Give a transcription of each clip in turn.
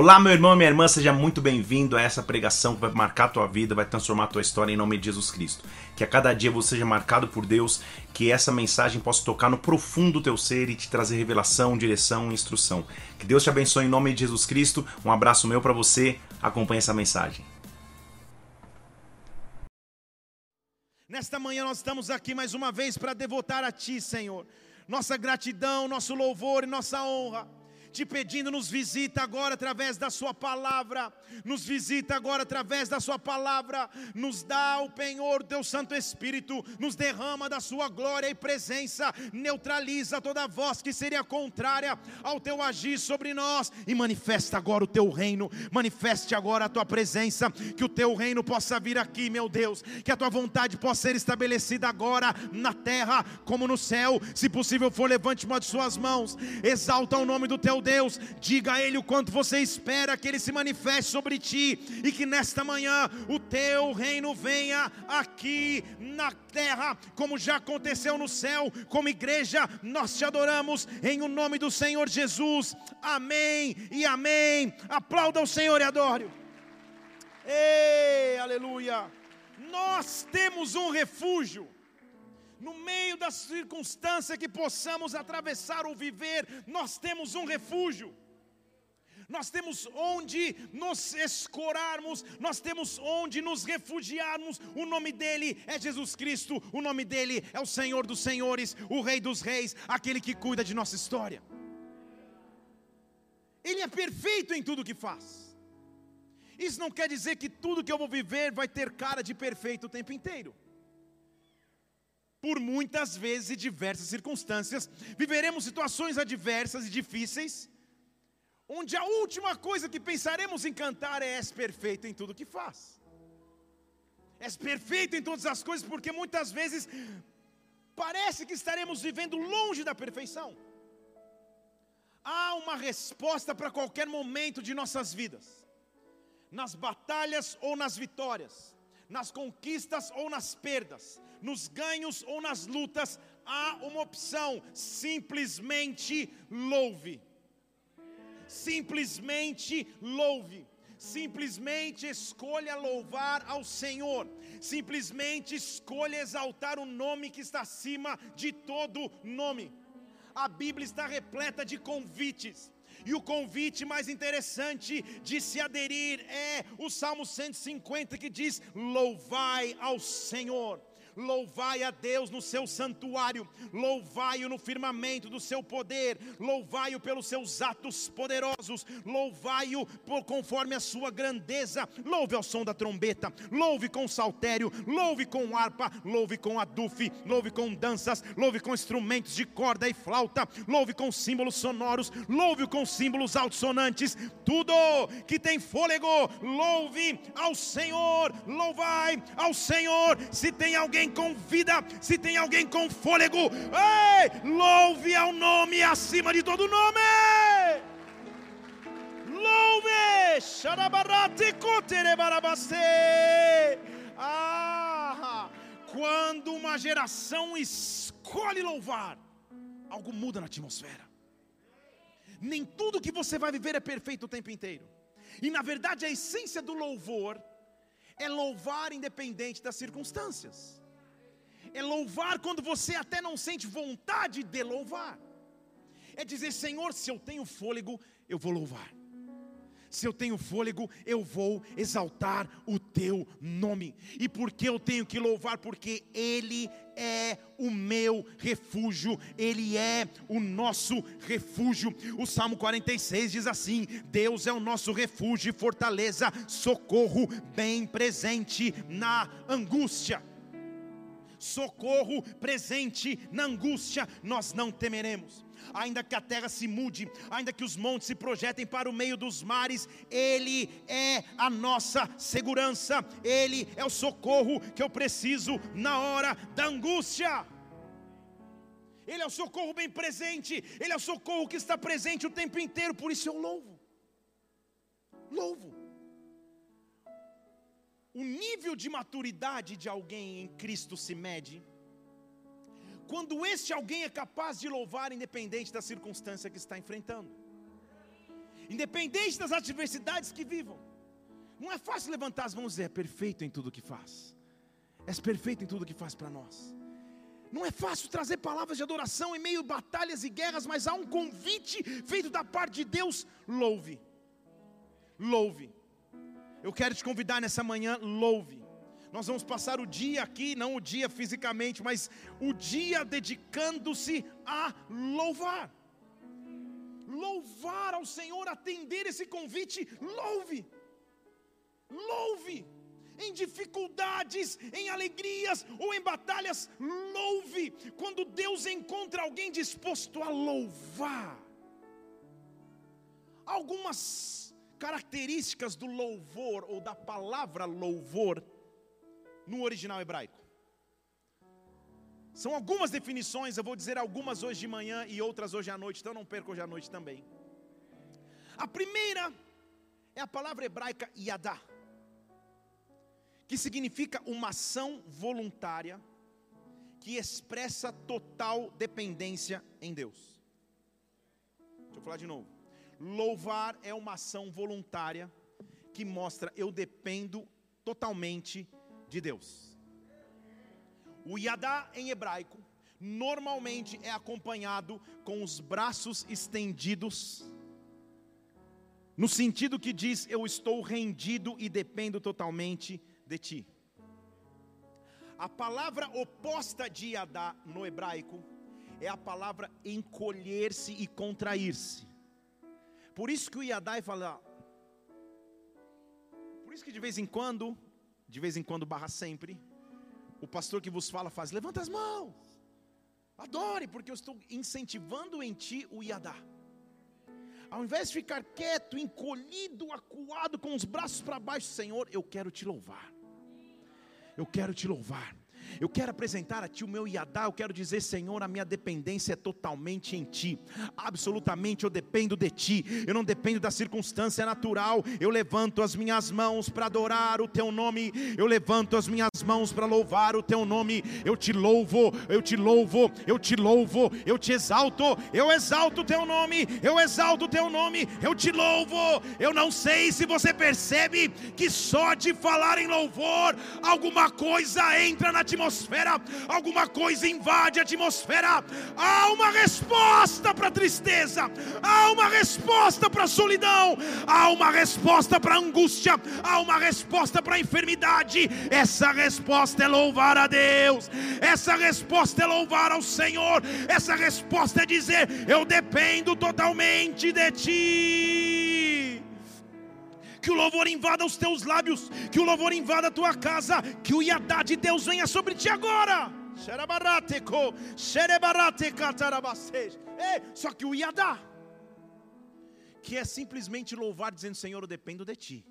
Olá, meu irmão e minha irmã, seja muito bem-vindo a essa pregação que vai marcar a tua vida, vai transformar a tua história em nome de Jesus Cristo. Que a cada dia você seja marcado por Deus, que essa mensagem possa tocar no profundo do teu ser e te trazer revelação, direção e instrução. Que Deus te abençoe em nome de Jesus Cristo. Um abraço meu para você. Acompanhe essa mensagem. Nesta manhã nós estamos aqui mais uma vez para devotar a Ti, Senhor, nossa gratidão, nosso louvor e nossa honra te pedindo, nos visita agora através da Sua palavra, nos visita agora através da Sua palavra, nos dá o penhor do Teu Santo Espírito, nos derrama da Sua glória e presença, neutraliza toda voz que seria contrária ao Teu agir sobre nós e manifesta agora o Teu reino, manifeste agora a Tua presença, que o Teu reino possa vir aqui, meu Deus, que a Tua vontade possa ser estabelecida agora na terra como no céu, se possível for, levante uma de Suas mãos, exalta o nome do Teu Deus, diga a Ele o quanto você espera que Ele se manifeste sobre ti e que nesta manhã o teu reino venha aqui na terra, como já aconteceu no céu, como igreja, nós te adoramos em o nome do Senhor Jesus, amém e amém. Aplauda o Senhor e adore. Ei, aleluia! Nós temos um refúgio no meio das circunstâncias que possamos atravessar ou viver, nós temos um refúgio. Nós temos onde nos escorarmos, nós temos onde nos refugiarmos. O nome dele é Jesus Cristo, o nome dele é o Senhor dos Senhores, o Rei dos Reis, aquele que cuida de nossa história. Ele é perfeito em tudo que faz. Isso não quer dizer que tudo que eu vou viver vai ter cara de perfeito o tempo inteiro por muitas vezes e diversas circunstâncias, viveremos situações adversas e difíceis, onde a última coisa que pensaremos em cantar é: És perfeito em tudo que faz. És perfeito em todas as coisas, porque muitas vezes parece que estaremos vivendo longe da perfeição. Há uma resposta para qualquer momento de nossas vidas, nas batalhas ou nas vitórias, nas conquistas ou nas perdas, nos ganhos ou nas lutas, há uma opção: simplesmente louve. Simplesmente louve. Simplesmente escolha louvar ao Senhor. Simplesmente escolha exaltar o nome que está acima de todo nome. A Bíblia está repleta de convites. E o convite mais interessante de se aderir é o Salmo 150 que diz: Louvai ao Senhor louvai a Deus no seu santuário, louvai-o no firmamento do seu poder, louvai-o pelos seus atos poderosos, louvai-o conforme a sua grandeza, louve ao som da trombeta, louve com saltério, louve com harpa, louve com adufe, louve com danças, louve com instrumentos de corda e flauta, louve com símbolos sonoros, louve com símbolos altissonantes, tudo que tem fôlego, louve ao Senhor, louvai ao Senhor. Se tem alguém com vida, se tem alguém com fôlego, ei, louve ao nome acima de todo nome. Louve! Ah, quando uma geração escolhe louvar, algo muda na atmosfera. Nem tudo que você vai viver é perfeito o tempo inteiro. E na verdade a essência do louvor é louvar independente das circunstâncias é louvar quando você até não sente vontade de louvar. É dizer, Senhor, se eu tenho fôlego, eu vou louvar. Se eu tenho fôlego, eu vou exaltar o teu nome. E por que eu tenho que louvar? Porque Ele é o meu refúgio, Ele é o nosso refúgio. O Salmo 46 diz assim: Deus é o nosso refúgio e fortaleza, socorro bem presente na angústia socorro presente na angústia, nós não temeremos. Ainda que a terra se mude, ainda que os montes se projetem para o meio dos mares, Ele é a nossa segurança, Ele é o socorro que eu preciso na hora da angústia. Ele é o socorro bem presente, Ele é o socorro que está presente o tempo inteiro, por isso eu louvo. Louvo o nível de maturidade de alguém em Cristo se mede quando este alguém é capaz de louvar independente da circunstância que está enfrentando. independente das adversidades que vivam. Não é fácil levantar as mãos e dizer, é perfeito em tudo que faz. És perfeito em tudo que faz para nós. Não é fácil trazer palavras de adoração em meio a batalhas e guerras, mas há um convite feito da parte de Deus: louve. Louve. Eu quero te convidar nessa manhã, louve. Nós vamos passar o dia aqui, não o dia fisicamente, mas o dia dedicando-se a louvar. Louvar ao Senhor, atender esse convite, louve. Louve em dificuldades, em alegrias ou em batalhas, louve. Quando Deus encontra alguém disposto a louvar, algumas características do louvor ou da palavra louvor no original hebraico. São algumas definições, eu vou dizer algumas hoje de manhã e outras hoje à noite, então não perca hoje à noite também. A primeira é a palavra hebraica yadá que significa uma ação voluntária que expressa total dependência em Deus. Deixa eu falar de novo. Louvar é uma ação voluntária que mostra eu dependo totalmente de Deus. O yadá em hebraico normalmente é acompanhado com os braços estendidos, no sentido que diz eu estou rendido e dependo totalmente de ti. A palavra oposta de Yadá no hebraico é a palavra encolher-se e contrair-se. Por isso que o Yadai fala. Por isso que de vez em quando, de vez em quando barra sempre, o pastor que vos fala faz: levanta as mãos, adore, porque eu estou incentivando em ti o Yadá. Ao invés de ficar quieto, encolhido, acuado, com os braços para baixo, Senhor, eu quero te louvar eu quero te louvar. Eu quero apresentar a Ti o meu Iadá. Eu quero dizer, Senhor, a minha dependência é totalmente em Ti. Absolutamente eu dependo de Ti. Eu não dependo da circunstância natural. Eu levanto as minhas mãos para adorar o Teu nome. Eu levanto as minhas mãos para louvar o Teu nome. Eu te louvo, eu te louvo, eu te louvo, eu te exalto. Eu exalto o Teu nome. Eu exalto o Teu nome. Eu te louvo. Eu não sei se você percebe que só de falar em louvor, alguma coisa entra na atmosfera atmosfera, alguma coisa invade a atmosfera. Há uma resposta para a tristeza, há uma resposta para a solidão, há uma resposta para a angústia, há uma resposta para a enfermidade. Essa resposta é louvar a Deus, essa resposta é louvar ao Senhor, essa resposta é dizer: Eu dependo totalmente de Ti que o louvor invada os teus lábios, que o louvor invada a tua casa, que o Yadá de Deus venha sobre ti agora. Só que o Yadá, que é simplesmente louvar, dizendo: Senhor, eu dependo de ti.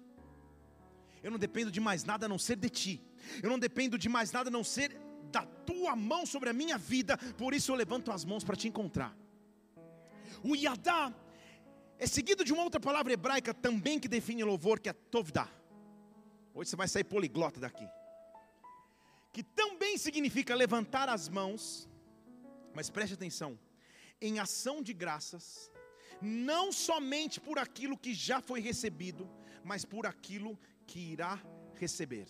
Eu não dependo de mais nada a não ser de ti. Eu não dependo de mais nada a não ser da tua mão sobre a minha vida. Por isso eu levanto as mãos para te encontrar. O Yadá é seguido de uma outra palavra hebraica também que define louvor, que é tovdá. Hoje você vai sair poliglota daqui. Que também significa levantar as mãos, mas preste atenção, em ação de graças, não somente por aquilo que já foi recebido, mas por aquilo que irá receber.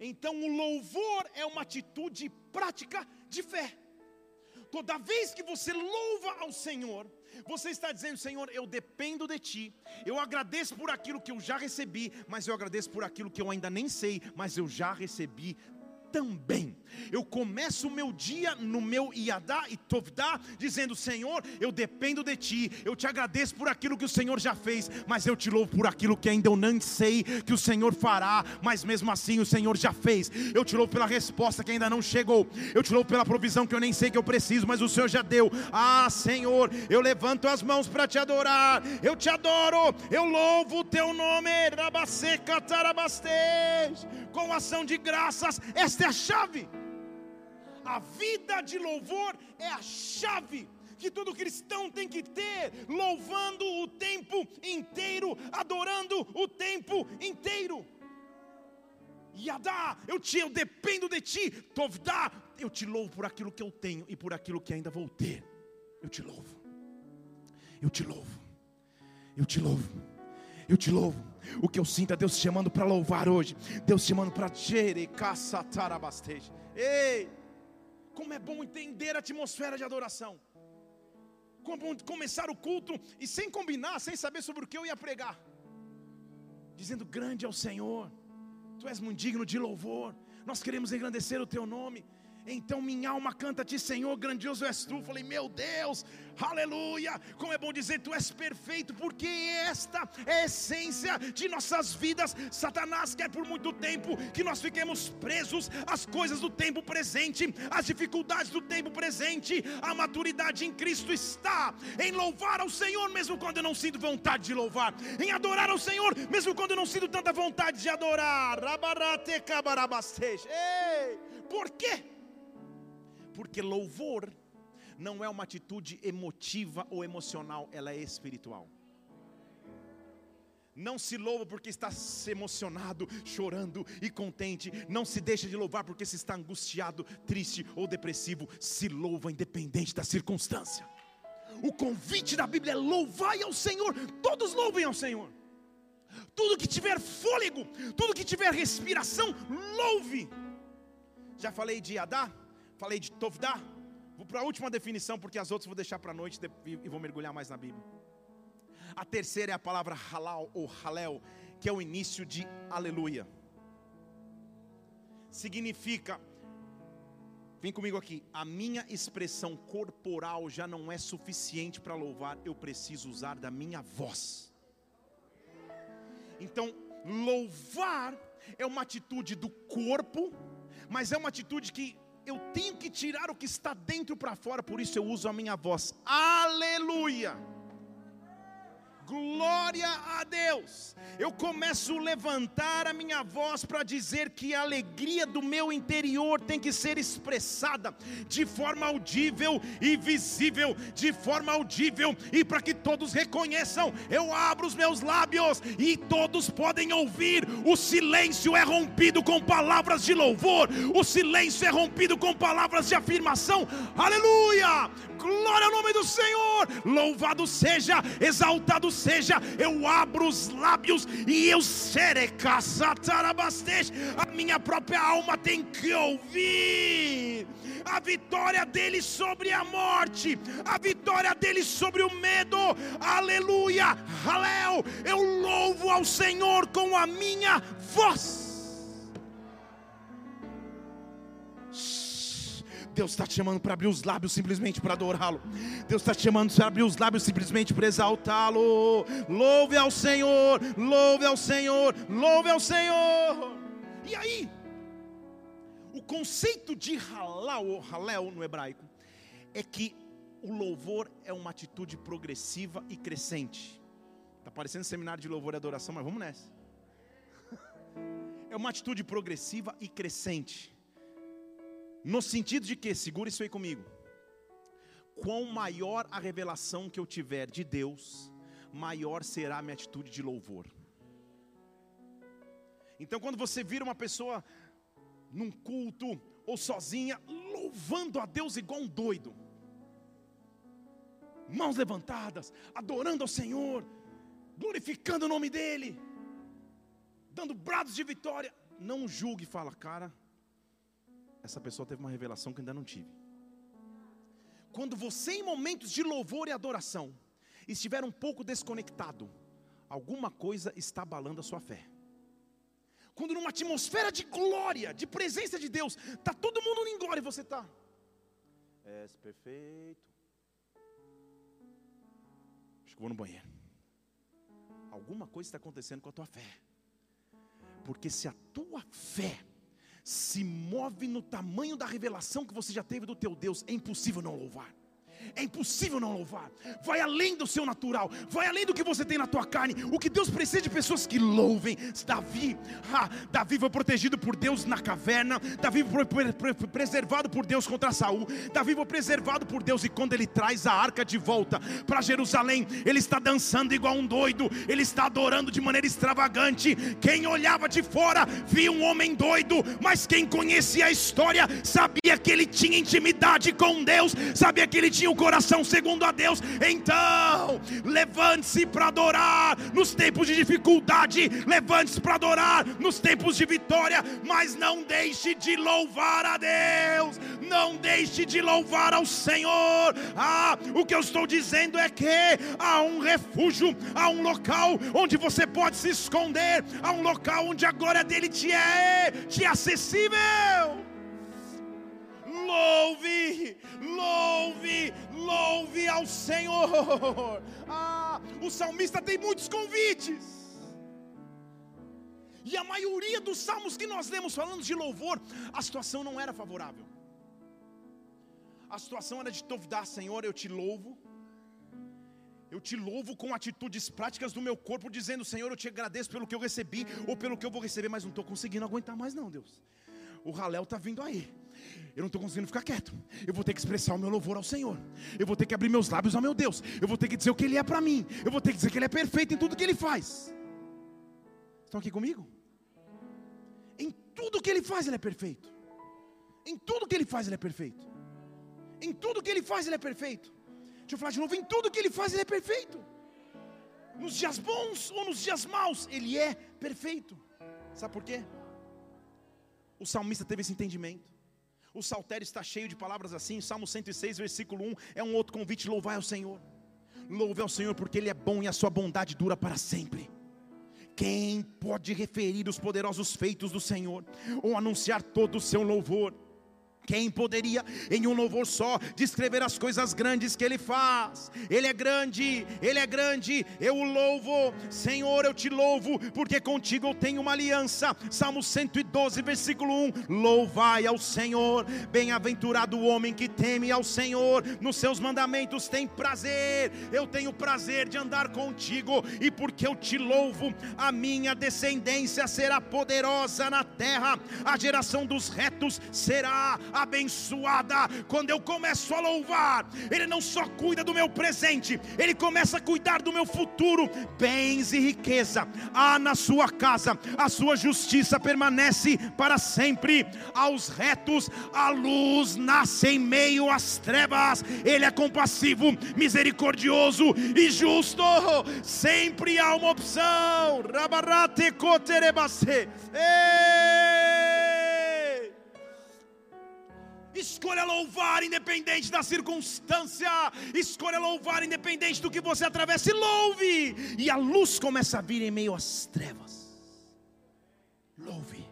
Então, o louvor é uma atitude prática de fé. Toda vez que você louva ao Senhor, você está dizendo, Senhor, eu dependo de Ti, eu agradeço por aquilo que eu já recebi, mas eu agradeço por aquilo que eu ainda nem sei, mas eu já recebi também. Eu começo o meu dia no meu Iadá e Tovdá, dizendo: Senhor, eu dependo de Ti, eu te agradeço por aquilo que o Senhor já fez, mas eu te louvo por aquilo que ainda eu não sei que o Senhor fará, mas mesmo assim o Senhor já fez. Eu te louvo pela resposta que ainda não chegou, eu te louvo pela provisão que eu nem sei que eu preciso, mas o Senhor já deu. Ah, Senhor, eu levanto as mãos para te adorar, eu te adoro, eu louvo o teu nome, com ação de graças, esta é a chave. A vida de louvor é a chave que todo cristão tem que ter, louvando o tempo inteiro, adorando o tempo inteiro. Yadá, eu te, eu dependo de ti. Tovdá, eu te louvo por aquilo que eu tenho e por aquilo que ainda vou ter. Eu te louvo. Eu te louvo. Eu te louvo. Eu te louvo. O que eu sinto é Deus te chamando para louvar hoje. Deus te chamando para Ei! Como é bom entender a atmosfera de adoração. Como é bom começar o culto e sem combinar, sem saber sobre o que eu ia pregar. Dizendo: Grande é o Senhor, Tu és muito digno de louvor. Nós queremos engrandecer o Teu nome. Então minha alma canta-te, Senhor, grandioso és tu. Falei, meu Deus, aleluia. Como é bom dizer, tu és perfeito, porque esta é a essência de nossas vidas. Satanás quer por muito tempo que nós fiquemos presos às coisas do tempo presente, às dificuldades do tempo presente. A maturidade em Cristo está em louvar ao Senhor, mesmo quando eu não sinto vontade de louvar, em adorar ao Senhor, mesmo quando eu não sinto tanta vontade de adorar. Ei, por quê? Porque louvor não é uma atitude emotiva ou emocional, ela é espiritual. Não se louva porque está emocionado, chorando e contente. Não se deixa de louvar porque se está angustiado, triste ou depressivo. Se louva independente da circunstância. O convite da Bíblia é louvai ao Senhor. Todos louvem ao Senhor. Tudo que tiver fôlego, tudo que tiver respiração, louve. Já falei de Adá, falei de Tovdá. Vou para a última definição, porque as outras vou deixar para a noite e vou mergulhar mais na Bíblia. A terceira é a palavra halal ou halel, que é o início de aleluia. Significa, vem comigo aqui, a minha expressão corporal já não é suficiente para louvar, eu preciso usar da minha voz. Então, louvar é uma atitude do corpo, mas é uma atitude que eu tenho que tirar o que está dentro para fora, por isso eu uso a minha voz. Aleluia! Glória a Deus. Eu começo a levantar a minha voz para dizer que a alegria do meu interior tem que ser expressada de forma audível e visível, de forma audível e para que todos reconheçam. Eu abro os meus lábios e todos podem ouvir. O silêncio é rompido com palavras de louvor, o silêncio é rompido com palavras de afirmação. Aleluia! Glória ao nome do Senhor. Louvado seja, exaltado seja. Eu abro os lábios e eu serecaçatarabastej. A minha própria alma tem que ouvir a vitória dele sobre a morte, a vitória dele sobre o medo. Aleluia! Halel! Eu louvo ao Senhor com a minha voz. Deus está te chamando para abrir os lábios simplesmente para adorá-lo. Deus está te chamando para abrir os lábios simplesmente para exaltá-lo. Louve ao Senhor, louve ao Senhor, louve ao Senhor. E aí, o conceito de halal ou halel no hebraico é que o louvor é uma atitude progressiva e crescente. Está parecendo seminário de louvor e adoração, mas vamos nessa. É uma atitude progressiva e crescente. No sentido de que, segura isso aí comigo. Quão maior a revelação que eu tiver de Deus, maior será a minha atitude de louvor. Então, quando você vira uma pessoa num culto ou sozinha, louvando a Deus igual um doido, mãos levantadas, adorando ao Senhor, glorificando o nome dEle, dando brados de vitória, não julgue e fala, cara, essa pessoa teve uma revelação que ainda não tive. Quando você, em momentos de louvor e adoração, estiver um pouco desconectado, alguma coisa está abalando a sua fé. Quando numa atmosfera de glória, de presença de Deus, está todo mundo em glória e você está. És perfeito. Acho que vou no banheiro. Alguma coisa está acontecendo com a tua fé. Porque se a tua fé se move no tamanho da revelação que você já teve do teu Deus, é impossível não louvar. É impossível não louvar. Vai além do seu natural, vai além do que você tem na tua carne. O que Deus precisa de pessoas que louvem. Davi, Davi foi protegido por Deus na caverna. Davi foi preservado por Deus contra Saul. Davi foi preservado por Deus e quando ele traz a arca de volta para Jerusalém, ele está dançando igual um doido. Ele está adorando de maneira extravagante. Quem olhava de fora via um homem doido, mas quem conhecia a história sabia que ele tinha intimidade com Deus, sabia que ele tinha coração segundo a Deus, então levante-se para adorar nos tempos de dificuldade, levante-se para adorar nos tempos de vitória, mas não deixe de louvar a Deus, não deixe de louvar ao Senhor. Ah, o que eu estou dizendo é que há um refúgio, há um local onde você pode se esconder, há um local onde a glória dele te é, te é acessível louve, louve, louve ao Senhor. Ah, o salmista tem muitos convites. E a maioria dos salmos que nós lemos falando de louvor, a situação não era favorável. A situação era de Tovdá, Senhor, eu te louvo. Eu te louvo com atitudes práticas do meu corpo, dizendo: Senhor, eu te agradeço pelo que eu recebi ou pelo que eu vou receber, mas não estou conseguindo aguentar mais, não, Deus. O Halel está vindo aí. Eu não estou conseguindo ficar quieto. Eu vou ter que expressar o meu louvor ao Senhor. Eu vou ter que abrir meus lábios ao meu Deus. Eu vou ter que dizer o que Ele é para mim. Eu vou ter que dizer que Ele é perfeito em tudo que Ele faz. Estão aqui comigo? Em tudo que Ele faz, Ele é perfeito. Em tudo que Ele faz, Ele é perfeito. Em tudo que Ele faz, Ele é perfeito. Deixa eu falar de novo. Em tudo que Ele faz, Ele é perfeito. Nos dias bons ou nos dias maus, Ele é perfeito. Sabe por quê? O salmista teve esse entendimento. O saltério está cheio de palavras assim. Salmo 106, versículo 1 é um outro convite: louvai ao Senhor. Louve ao Senhor porque Ele é bom e a sua bondade dura para sempre. Quem pode referir os poderosos feitos do Senhor ou anunciar todo o seu louvor? Quem poderia, em um louvor só, descrever as coisas grandes que Ele faz? Ele é grande, Ele é grande, eu o louvo, Senhor, eu te louvo, porque contigo eu tenho uma aliança. Salmo 112, versículo 1: Louvai ao Senhor, bem-aventurado o homem que teme ao Senhor, nos seus mandamentos tem prazer. Eu tenho prazer de andar contigo, e porque eu te louvo, a minha descendência será poderosa na terra, a geração dos retos será abençoada. Quando eu começo a louvar, Ele não só cuida do meu presente, Ele começa a cuidar do meu futuro. Bens e riqueza há na sua casa, a sua justiça permanece para sempre. Aos retos, a luz nasce em meio às trevas. Ele é compassivo, misericordioso e justo. Sempre há uma opção. Rabarate koterebase. Ei! Escolha louvar independente da circunstância. Escolha louvar independente do que você atravessa. E louve. E a luz começa a vir em meio às trevas. Louve.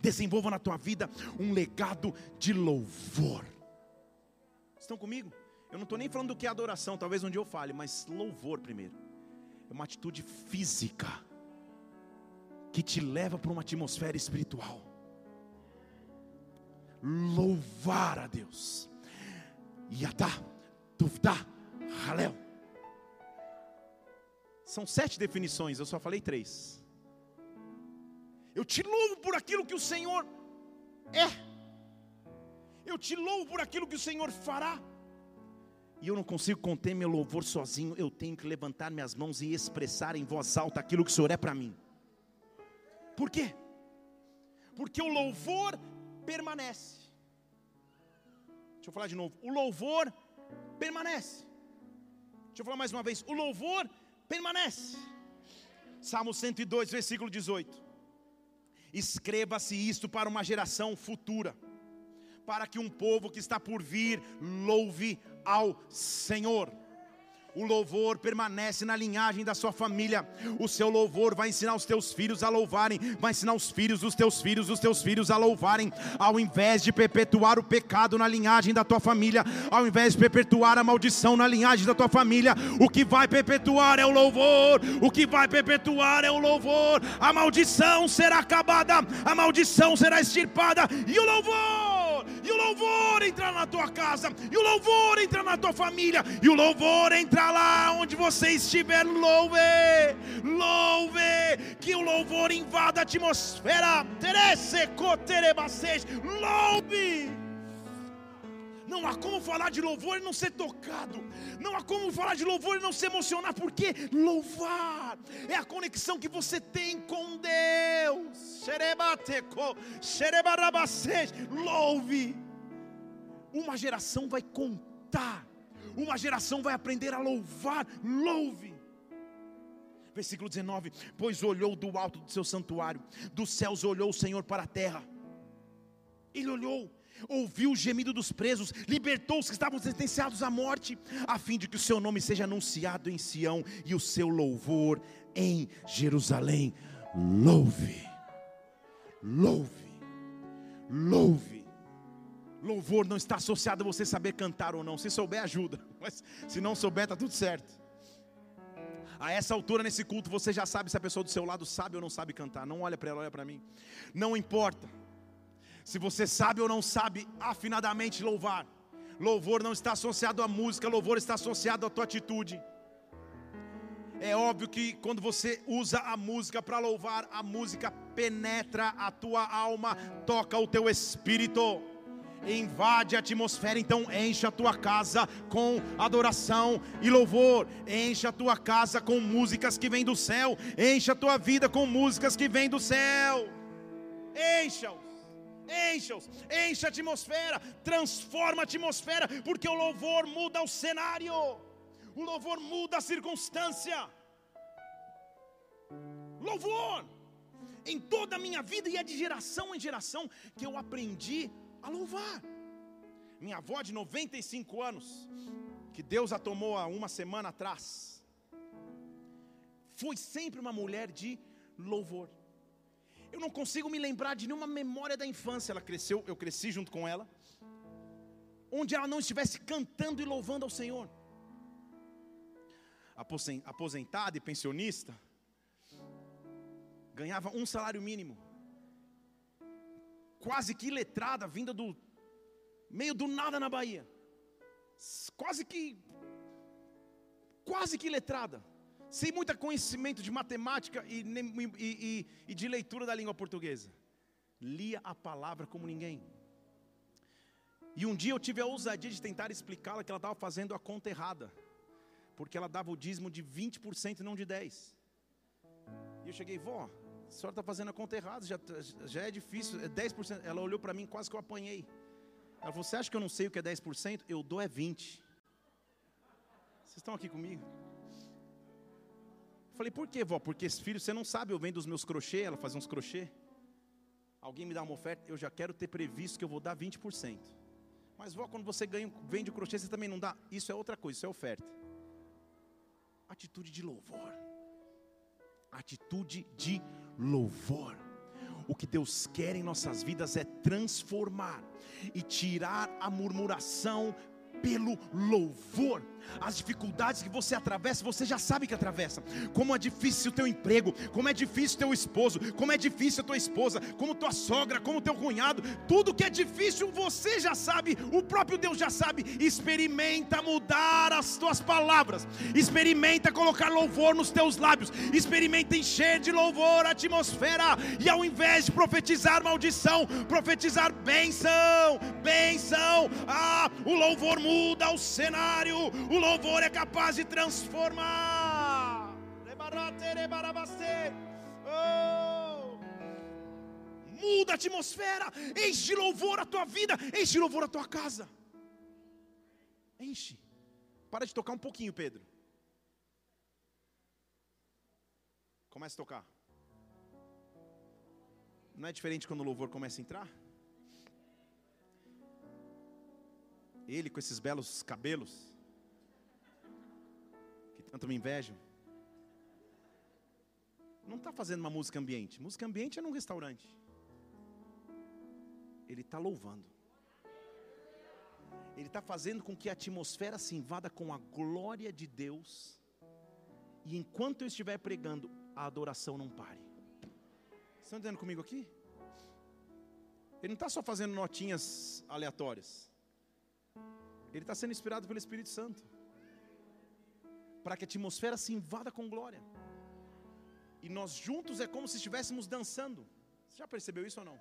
Desenvolva na tua vida um legado de louvor. Estão comigo? Eu não estou nem falando do que é adoração, talvez um dia eu fale, mas louvor primeiro. É uma atitude física que te leva para uma atmosfera espiritual louvar a Deus. Yatá, Tufta, Halel. São sete definições, eu só falei três. Eu te louvo por aquilo que o Senhor é. Eu te louvo por aquilo que o Senhor fará. E eu não consigo conter meu louvor sozinho. Eu tenho que levantar minhas mãos e expressar em voz alta aquilo que o Senhor é para mim. Por quê? Porque o louvor permanece. Deixa eu falar de novo. O louvor permanece. Deixa eu falar mais uma vez. O louvor permanece. Salmo 102, versículo 18. Escreva-se isto para uma geração futura, para que um povo que está por vir louve ao Senhor. O louvor permanece na linhagem da sua família. O seu louvor vai ensinar os teus filhos a louvarem, vai ensinar os filhos dos teus filhos, os teus filhos a louvarem, ao invés de perpetuar o pecado na linhagem da tua família, ao invés de perpetuar a maldição na linhagem da tua família, o que vai perpetuar é o louvor, o que vai perpetuar é o louvor. A maldição será acabada, a maldição será extirpada e o louvor, e o louvor entrar na tua casa, e o louvor entrar na tua família, e o louvor entrar lá onde você estiver, louve, louve, que o louvor invada a atmosfera. Louve. Não há como falar de louvor e não ser tocado. Não há como falar de louvor e não se emocionar, porque louvar é a conexão que você tem com Deus. Louve. Uma geração vai contar. Uma geração vai aprender a louvar. Louve. Versículo 19: Pois olhou do alto do seu santuário, dos céus olhou o Senhor para a terra. Ele olhou, ouviu o gemido dos presos, libertou os que estavam sentenciados à morte, a fim de que o seu nome seja anunciado em Sião e o seu louvor em Jerusalém. Louve, louve, louve. Louvor não está associado a você saber cantar ou não. Se souber, ajuda. Mas se não souber, está tudo certo. A essa altura nesse culto você já sabe se a pessoa do seu lado sabe ou não sabe cantar. Não olha para ela, olha para mim. Não importa. Se você sabe ou não sabe afinadamente louvar. Louvor não está associado à música, louvor está associado à tua atitude. É óbvio que quando você usa a música para louvar, a música penetra a tua alma, toca o teu espírito invade a atmosfera, então enche a tua casa com adoração e louvor, enche a tua casa com músicas que vêm do céu, enche a tua vida com músicas que vêm do céu, encha-os. Encha-os, enche a atmosfera, transforma a atmosfera, porque o louvor muda o cenário, o louvor muda a circunstância. Louvor, em toda a minha vida e é de geração em geração que eu aprendi a louvar. Minha avó de 95 anos, que Deus a tomou há uma semana atrás, foi sempre uma mulher de louvor. Eu não consigo me lembrar de nenhuma memória da infância. Ela cresceu, eu cresci junto com ela, onde ela não estivesse cantando e louvando ao Senhor. Aposentada e pensionista, ganhava um salário mínimo quase que letrada, vinda do meio do nada na Bahia. Quase que quase que letrada, sem muito conhecimento de matemática e, e, e, de leitura da língua portuguesa. Lia a palavra como ninguém. E um dia eu tive a ousadia de tentar explicá-la que ela estava fazendo a conta errada. Porque ela dava o dízimo de 20% e não de 10%. E eu cheguei, vó, a senhora está fazendo a conta errada, já, já é difícil, é 10%. Ela olhou para mim, quase que eu apanhei. Ela falou: Você acha que eu não sei o que é 10%? Eu dou é 20%. Vocês estão aqui comigo? Falei: Por quê, vó? Porque esse filho, você não sabe, eu vendo os meus crochê, ela faz uns crochê. Alguém me dá uma oferta, eu já quero ter previsto que eu vou dar 20%. Mas, vó, quando você ganha, vende o crochê, você também não dá. Isso é outra coisa, isso é oferta. Atitude de louvor. Atitude de louvor. O que Deus quer em nossas vidas é transformar e tirar a murmuração pelo louvor. As dificuldades que você atravessa, você já sabe que atravessa. Como é difícil o teu emprego, como é difícil o teu esposo, como é difícil a tua esposa, como tua sogra, como teu cunhado, tudo que é difícil você já sabe, o próprio Deus já sabe. Experimenta mudar as tuas palavras, experimenta colocar louvor nos teus lábios, experimenta encher de louvor a atmosfera, e ao invés de profetizar maldição, profetizar benção, benção. Ah, o louvor muda o cenário, o louvor é capaz de transformar. Oh. Muda a atmosfera, enche de louvor a tua vida, enche de louvor a tua casa. Enche. Para de tocar um pouquinho, Pedro. Começa a tocar. Não é diferente quando o louvor começa a entrar? Ele com esses belos cabelos tanto me invejam. Não está fazendo uma música ambiente. Música ambiente é num restaurante. Ele está louvando. Ele está fazendo com que a atmosfera se invada com a glória de Deus. E enquanto eu estiver pregando, a adoração não pare. Estão entendendo comigo aqui? Ele não está só fazendo notinhas aleatórias. Ele está sendo inspirado pelo Espírito Santo para que a atmosfera se invada com glória. E nós juntos é como se estivéssemos dançando. Você já percebeu isso ou não?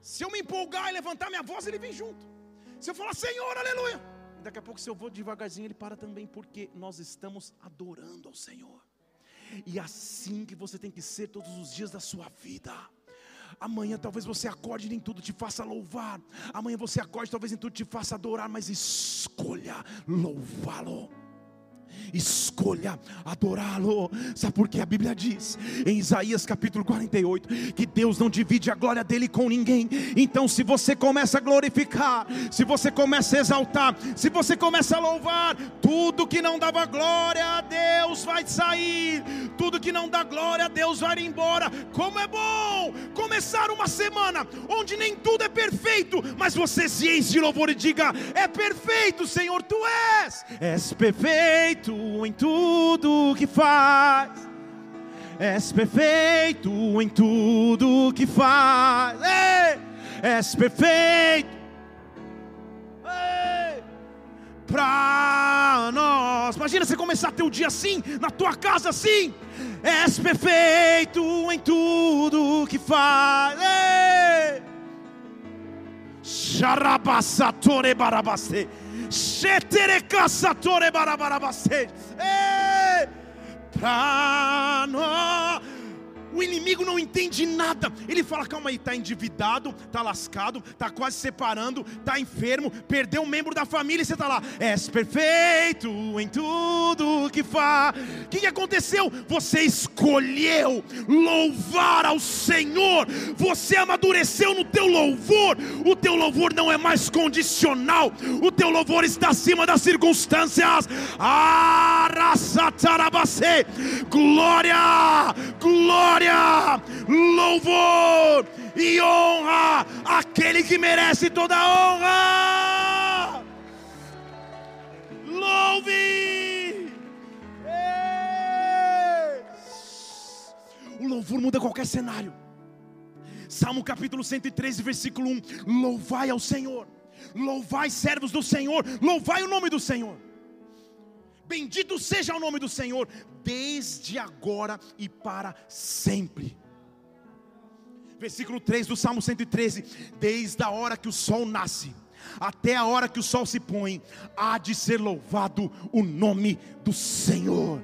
Se eu me empolgar e levantar minha voz, ele vem junto. Se eu falar Senhor, aleluia. Daqui a pouco, se eu vou devagarzinho, ele para também, porque nós estamos adorando ao Senhor. E assim que você tem que ser todos os dias da sua vida Amanhã talvez você acorde e nem tudo te faça louvar. Amanhã você acorde, talvez nem tudo te faça adorar, mas escolha louvá-lo escolha adorá-lo. Sabe por que a Bíblia diz em Isaías capítulo 48 que Deus não divide a glória dele com ninguém. Então, se você começa a glorificar, se você começa a exaltar, se você começa a louvar, tudo que não dava glória a Deus vai sair, tudo que não dá glória a Deus vai embora. Como é bom começar uma semana onde nem tudo é perfeito, mas você se enche de louvor e diga: É perfeito, Senhor, tu és, és perfeito em tudo que faz. És perfeito em tudo que faz. És perfeito. Ei, pra nós. Imagina você começar teu dia assim, na tua casa assim. És perfeito em tudo que faz. Ei. Xarabassatore barabaste. Pra nós o inimigo não entende nada. Ele fala: calma aí, está endividado, está lascado, está quase separando, está enfermo, perdeu um membro da família e você está lá. És perfeito em tudo que faz. O que, que aconteceu? Você escolheu louvar ao Senhor. Você amadureceu no teu louvor. O teu louvor não é mais condicional. O teu louvor está acima das circunstâncias. Glória, glória glória, louvor e honra aquele que merece toda honra. Louve! O louvor muda qualquer cenário. Salmo capítulo 113, versículo 1: Louvai ao Senhor, louvai servos do Senhor, louvai o nome do Senhor. Bendito seja o nome do Senhor, desde agora e para sempre. Versículo 3 do Salmo 113: Desde a hora que o sol nasce, até a hora que o sol se põe, há de ser louvado o nome do Senhor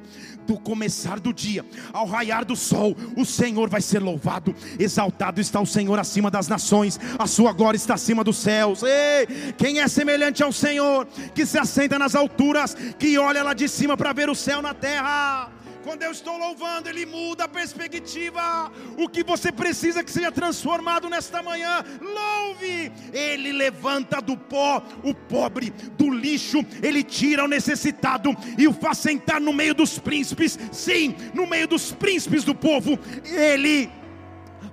do começar do dia ao raiar do sol, o Senhor vai ser louvado. Exaltado está o Senhor acima das nações, a sua glória está acima dos céus. Ei, quem é semelhante ao Senhor, que se assenta nas alturas, que olha lá de cima para ver o céu na terra? Quando eu estou louvando, Ele muda a perspectiva. O que você precisa que seja transformado nesta manhã, louve. Ele levanta do pó o pobre, do lixo, Ele tira o necessitado e o faz sentar no meio dos príncipes. Sim, no meio dos príncipes do povo. Ele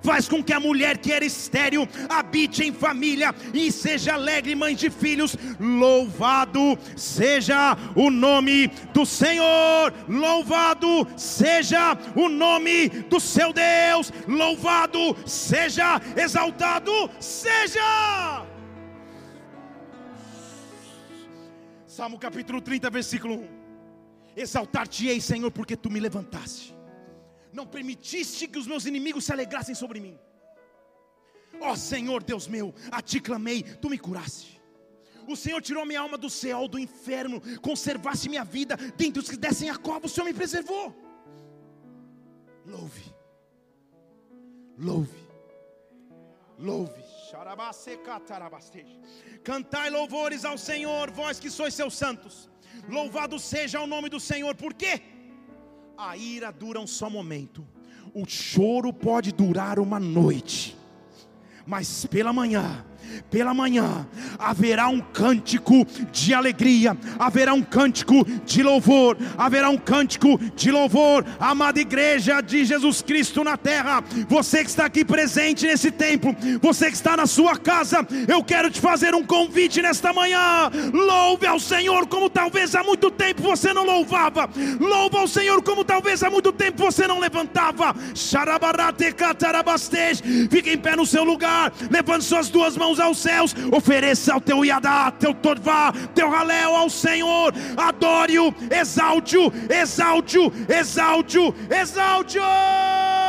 faz com que a mulher que era estéril habite em família e seja alegre, mãe de filhos. Louvado seja o nome do Senhor, louvado seja o nome do seu Deus, louvado seja, exaltado seja. Salmo capítulo 30, versículo 1. Exaltar-te-ei, Senhor, porque tu me levantaste não permitiste que os meus inimigos se alegrassem sobre mim. Ó oh, Senhor Deus meu, a ti clamei, tu me curaste. O Senhor tirou minha alma do céu, do inferno, conservaste minha vida dentre os que descem a cova, o Senhor me preservou. Louve, louve, louve. Cantai louvores ao Senhor, vós que sois seus santos. Louvado seja o nome do Senhor, por quê? A ira dura um só momento, o choro pode durar uma noite, mas pela manhã pela manhã haverá um cântico de alegria, haverá um cântico de louvor, haverá um cântico de louvor, amada igreja de Jesus Cristo na terra. Você que está aqui presente nesse templo, você que está na sua casa, eu quero te fazer um convite nesta manhã. Louve ao Senhor como talvez há muito tempo você não louvava. Louve ao Senhor como talvez há muito tempo você não levantava. Fique em pé no seu lugar, levante suas duas mãos aos céus, ofereça o teu Yadá, teu Torvá, teu Raléu ao Senhor, adore-o, exalte-o, exalte-o, exalte-o, exalte-o.